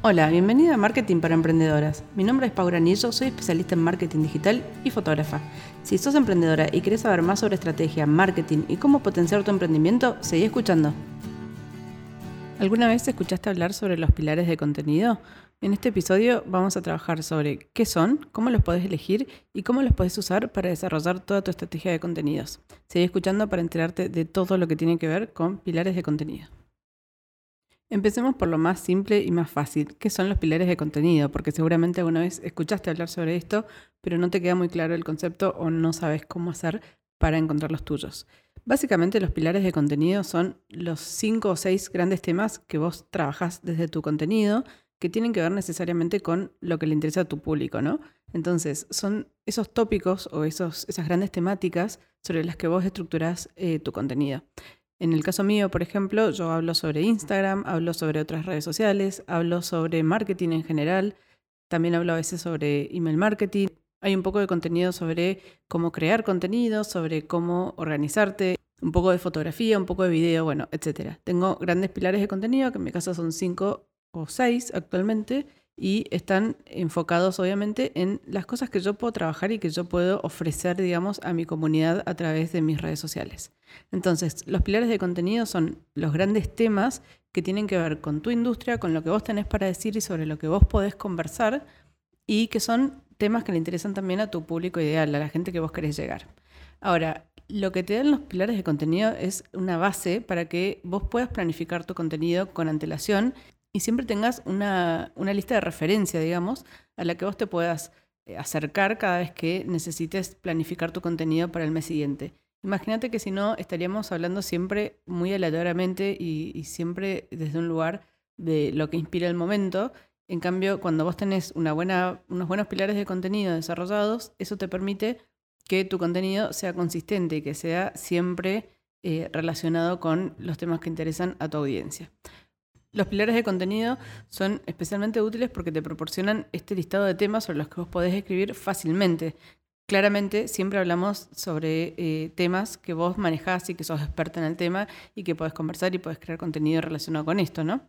Hola, bienvenida a Marketing para Emprendedoras. Mi nombre es Paula Anillo, soy especialista en marketing digital y fotógrafa. Si sos emprendedora y querés saber más sobre estrategia, marketing y cómo potenciar tu emprendimiento, seguí escuchando. ¿Alguna vez escuchaste hablar sobre los pilares de contenido? En este episodio vamos a trabajar sobre qué son, cómo los podés elegir y cómo los podés usar para desarrollar toda tu estrategia de contenidos. Seguí escuchando para enterarte de todo lo que tiene que ver con pilares de contenido. Empecemos por lo más simple y más fácil, que son los pilares de contenido, porque seguramente alguna vez escuchaste hablar sobre esto, pero no te queda muy claro el concepto o no sabes cómo hacer para encontrar los tuyos. Básicamente los pilares de contenido son los cinco o seis grandes temas que vos trabajás desde tu contenido que tienen que ver necesariamente con lo que le interesa a tu público, ¿no? Entonces, son esos tópicos o esos, esas grandes temáticas sobre las que vos estructurás eh, tu contenido. En el caso mío, por ejemplo, yo hablo sobre Instagram, hablo sobre otras redes sociales, hablo sobre marketing en general, también hablo a veces sobre email marketing. Hay un poco de contenido sobre cómo crear contenido, sobre cómo organizarte, un poco de fotografía, un poco de video, bueno, etc. Tengo grandes pilares de contenido, que en mi caso son cinco o seis actualmente, y están enfocados obviamente en las cosas que yo puedo trabajar y que yo puedo ofrecer, digamos, a mi comunidad a través de mis redes sociales. Entonces, los pilares de contenido son los grandes temas que tienen que ver con tu industria, con lo que vos tenés para decir y sobre lo que vos podés conversar y que son temas que le interesan también a tu público ideal, a la gente que vos querés llegar. Ahora, lo que te dan los pilares de contenido es una base para que vos puedas planificar tu contenido con antelación y siempre tengas una, lista de referencia, digamos, a la que vos te puedas eh, acercar cada vez que necesites planificar tu contenido para el mes siguiente. Imagínate que si no, estaríamos hablando siempre muy aleatoriamente y, siempre desde un lugar de lo que inspira el momento. En cambio, cuando vos tenés una unos buenos pilares de contenido desarrollados, eso te permite que tu contenido sea consistente y que sea siempre eh, relacionado con los temas que interesan a tu audiencia. Los pilares de contenido son especialmente útiles porque te proporcionan este listado de temas sobre los que vos podés escribir fácilmente. Claramente siempre hablamos sobre eh, temas que vos manejás y que sos experta en el tema y que podés conversar y podés crear contenido relacionado con esto, ¿no?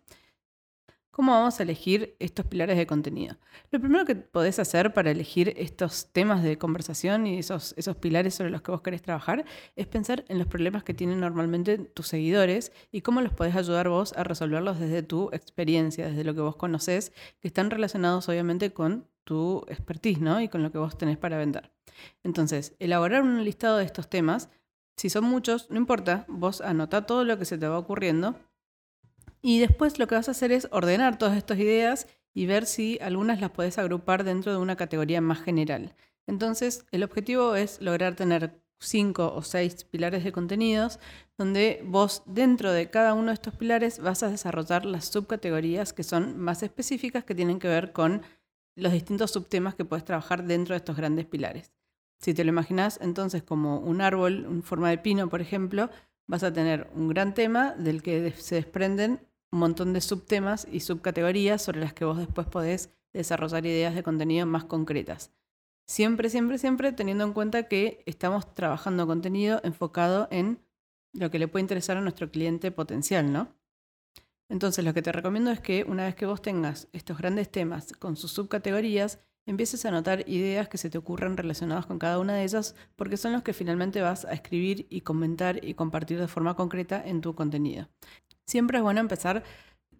¿Cómo vamos a elegir estos pilares de contenido? Lo primero que podés hacer para elegir estos temas de conversación y esos, esos pilares sobre los que vos querés trabajar es pensar en los problemas que tienen normalmente tus seguidores y cómo los podés ayudar vos a resolverlos desde tu experiencia, desde lo que vos conocés, que están relacionados obviamente con tu expertise ¿no? y con lo que vos tenés para vender. Entonces, elaborar un listado de estos temas, si son muchos, no importa, vos anota todo lo que se te va ocurriendo y después lo que vas a hacer es ordenar todas estas ideas y ver si algunas las puedes agrupar dentro de una categoría más general. Entonces, el objetivo es lograr tener cinco o seis pilares de contenidos, donde vos dentro de cada uno de estos pilares vas a desarrollar las subcategorías que son más específicas, que tienen que ver con los distintos subtemas que puedes trabajar dentro de estos grandes pilares. Si te lo imaginas entonces como un árbol en forma de pino, por ejemplo, vas a tener un gran tema del que se desprenden un montón de subtemas y subcategorías sobre las que vos después podés desarrollar ideas de contenido más concretas. Siempre, siempre, siempre teniendo en cuenta que estamos trabajando contenido enfocado en lo que le puede interesar a nuestro cliente potencial, ¿no? Entonces, lo que te recomiendo es que una vez que vos tengas estos grandes temas con sus subcategorías, empieces a anotar ideas que se te ocurran relacionadas con cada una de ellas, porque son los que finalmente vas a escribir y comentar y compartir de forma concreta en tu contenido. Siempre es bueno empezar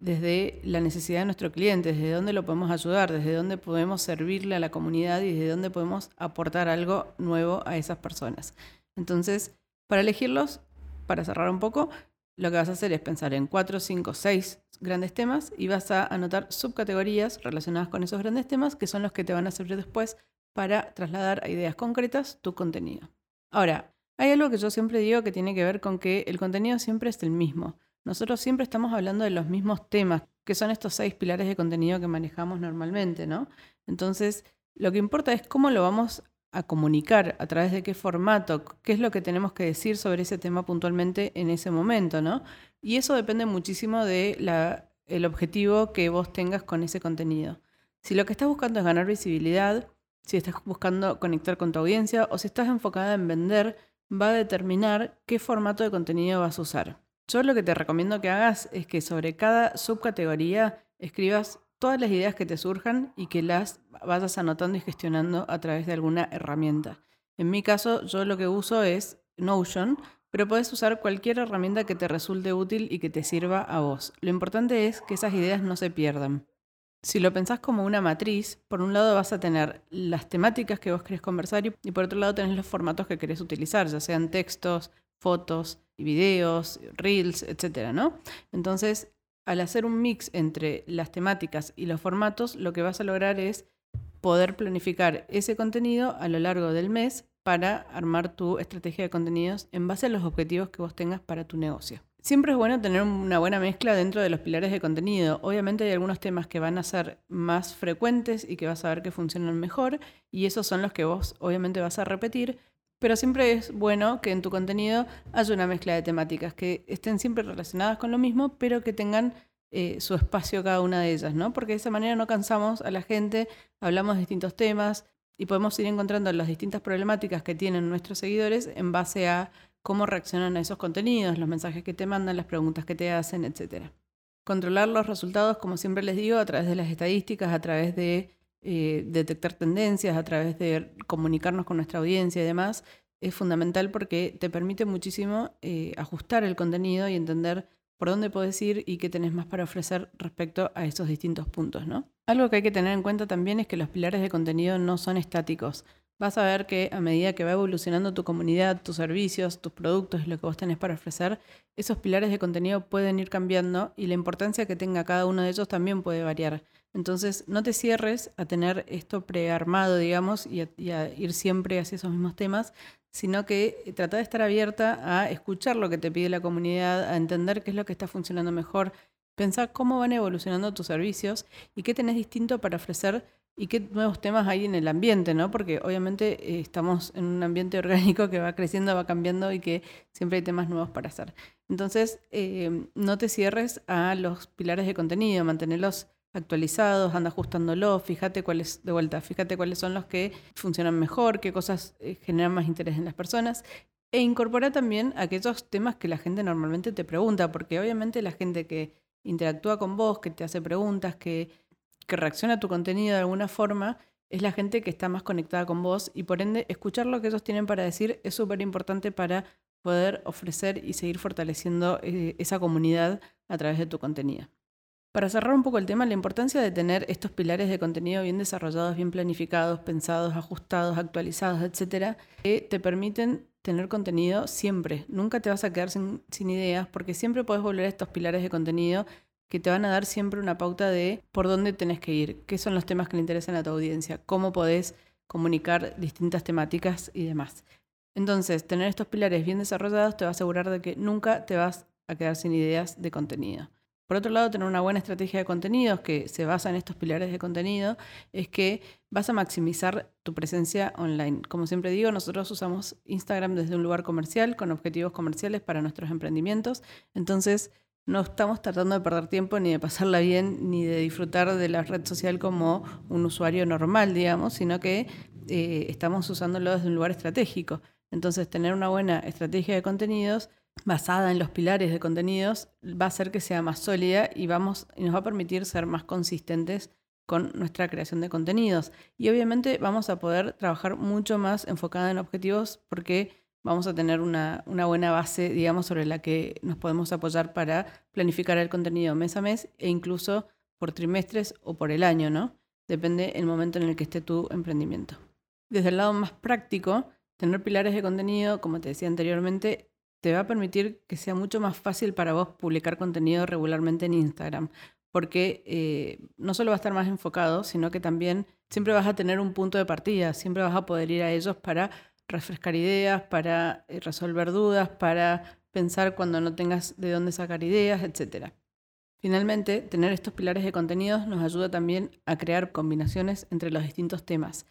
desde la necesidad de nuestro cliente, desde dónde lo podemos ayudar, desde dónde podemos servirle a la comunidad y desde dónde podemos aportar algo nuevo a esas personas. Entonces, para elegirlos, para cerrar un poco, lo que vas a hacer es pensar en cuatro, cinco, seis grandes temas y vas a anotar subcategorías relacionadas con esos grandes temas que son los que te van a servir después para trasladar a ideas concretas tu contenido. Ahora, hay algo que yo siempre digo que tiene que ver con que el contenido siempre es el mismo. Nosotros siempre estamos hablando de los mismos temas, que son estos seis pilares de contenido que manejamos normalmente, ¿no? Entonces, lo que importa es cómo lo vamos a comunicar, a través de qué formato, qué es lo que tenemos que decir sobre ese tema puntualmente en ese momento, ¿no? Y eso depende muchísimo del objetivo que vos tengas con ese contenido. Si lo que estás buscando es ganar visibilidad, si estás buscando conectar con tu audiencia o si estás enfocada en vender, va a determinar qué formato de contenido vas a usar. Yo lo que te recomiendo que hagas es que sobre cada subcategoría escribas todas las ideas que te surjan y que las vayas anotando y gestionando a través de alguna herramienta. En mi caso, yo lo que uso es Notion, pero puedes usar cualquier herramienta que te resulte útil y que te sirva a vos. Lo importante es que esas ideas no se pierdan. Si lo pensás como una matriz, por un lado vas a tener las temáticas que vos querés conversar y, por otro lado tenés los formatos que querés utilizar, ya sean textos, fotos, videos, reels, etc. ¿no? Entonces, al hacer un mix entre las temáticas y los formatos, lo que vas a lograr es poder planificar ese contenido a lo largo del mes para armar tu estrategia de contenidos en base a los objetivos que vos tengas para tu negocio. Siempre es bueno tener una buena mezcla dentro de los pilares de contenido. Obviamente hay algunos temas que van a ser más frecuentes y que vas a ver que funcionan mejor y esos son los que vos obviamente vas a repetir, pero siempre es bueno que en tu contenido haya una mezcla de temáticas que estén siempre relacionadas con lo mismo, pero que tengan eh, su espacio cada una de ellas, ¿no? Porque de esa manera no cansamos a la gente, hablamos de distintos temas y podemos ir encontrando las distintas problemáticas que tienen nuestros seguidores en base a cómo reaccionan a esos contenidos, los mensajes que te mandan, las preguntas que te hacen, etc. Controlar los resultados, como siempre les digo, a través de las estadísticas, a través de eh, detectar tendencias, a través de comunicarnos con nuestra audiencia y demás, es fundamental porque te permite muchísimo eh, ajustar el contenido y entender por dónde puedes ir y qué tenés más para ofrecer respecto a esos distintos puntos, ¿no? Algo que hay que tener en cuenta también es que los pilares de contenido no son estáticos. Vas a ver que a medida que va evolucionando tu comunidad, tus servicios, tus productos, lo que vos tenés para ofrecer, esos pilares de contenido pueden ir cambiando y la importancia que tenga cada uno de ellos también puede variar. Entonces, no te cierres a tener esto prearmado, digamos, y a, ir siempre hacia esos mismos temas, sino que trata de estar abierta a escuchar lo que te pide la comunidad, a entender qué es lo que está funcionando mejor, pensar cómo van evolucionando tus servicios y qué tenés distinto para ofrecer y qué nuevos temas hay en el ambiente, ¿no? Porque obviamente eh, estamos en un ambiente orgánico que va creciendo, va cambiando y que siempre hay temas nuevos para hacer. Entonces, eh, no te cierres a los pilares de contenido, mantenerlos actualizados, anda ajustándolo, fíjate cuáles, de vuelta, fíjate cuáles son los que funcionan mejor, qué cosas eh, generan más interés en las personas. E incorpora también aquellos temas que la gente normalmente te pregunta, porque obviamente la gente que interactúa con vos, que te hace preguntas, que, que reacciona a tu contenido de alguna forma, es la gente que está más conectada con vos y por ende escuchar lo que ellos tienen para decir es súper importante para poder ofrecer y seguir fortaleciendo eh, esa comunidad a través de tu contenido. Para cerrar un poco el tema, la importancia de tener estos pilares de contenido bien desarrollados, bien planificados, pensados, ajustados, actualizados, etcétera, que te permiten tener contenido siempre. Nunca te vas a quedar sin, ideas porque siempre puedes volver a estos pilares de contenido que te van a dar siempre una pauta de por dónde tenés que ir, qué son los temas que le interesan a tu audiencia, cómo podés comunicar distintas temáticas y demás. Entonces, tener estos pilares bien desarrollados te va a asegurar de que nunca te vas a quedar sin ideas de contenido. Por otro lado, tener una buena estrategia de contenidos que se basa en estos pilares de contenido es que vas a maximizar tu presencia online. Como siempre digo, nosotros usamos Instagram desde un lugar comercial, con objetivos comerciales para nuestros emprendimientos. Entonces, no estamos tratando de perder tiempo ni de pasarla bien, ni de disfrutar de la red social como un usuario normal, digamos, sino que eh, estamos usándolo desde un lugar estratégico. Entonces, tener una buena estrategia de contenidos basada en los pilares de contenidos va a hacer que sea más sólida y, vamos, y nos va a permitir ser más consistentes con nuestra creación de contenidos. Y obviamente vamos a poder trabajar mucho más enfocada en objetivos porque vamos a tener una, una, buena base, digamos, sobre la que nos podemos apoyar para planificar el contenido mes a mes e incluso por trimestres o por el año, ¿no? Depende el momento en el que esté tu emprendimiento. Desde el lado más práctico, tener pilares de contenido, como te decía anteriormente, te va a permitir que sea mucho más fácil para vos publicar contenido regularmente en Instagram, porque eh, no solo va a estar más enfocado, sino que también siempre vas a tener un punto de partida, siempre vas a poder ir a ellos para refrescar ideas, para eh, resolver dudas, para pensar cuando no tengas de dónde sacar ideas, etc. Finalmente, tener estos pilares de contenidos nos ayuda también a crear combinaciones entre los distintos temas.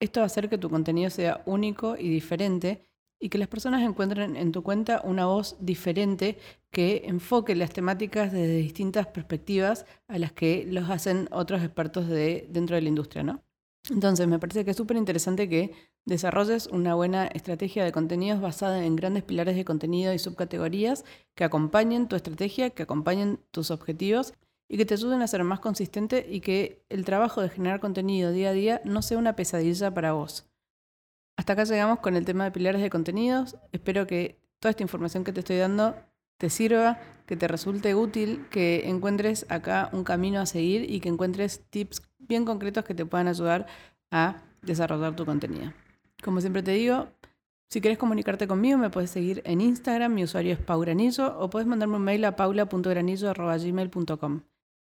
Esto va a hacer que tu contenido sea único y diferente y que las personas encuentren en tu cuenta una voz diferente que enfoque las temáticas desde distintas perspectivas a las que los hacen otros expertos de, dentro de la industria, ¿no? Entonces, me parece que es súper interesante que desarrolles una buena estrategia de contenidos basada en grandes pilares de contenido y subcategorías que acompañen tu estrategia, que acompañen tus objetivos y que te ayuden a ser más consistente y que el trabajo de generar contenido día a día no sea una pesadilla para vos. Hasta acá llegamos con el tema de pilares de contenidos. Espero que toda esta información que te estoy dando te sirva, que te resulte útil, que encuentres acá un camino a seguir y que encuentres tips bien concretos que te puedan ayudar a desarrollar tu contenido. Como siempre te digo, si quieres comunicarte conmigo, me puedes seguir en Instagram, mi usuario es paugranillo, o puedes mandarme un mail a paula.granillo.gmail.com.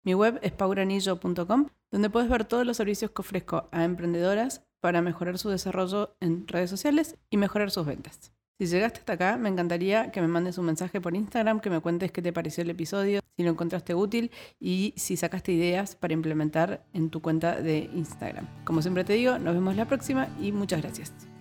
Mi web es paugranillo.com, donde puedes ver todos los servicios que ofrezco a emprendedoras para mejorar su desarrollo en redes sociales y mejorar sus ventas. Si llegaste hasta acá, me encantaría que me mandes un mensaje por Instagram, que me cuentes qué te pareció el episodio, si lo encontraste útil y si sacaste ideas para implementar en tu cuenta de Instagram. Como siempre te digo, nos vemos la próxima y muchas gracias.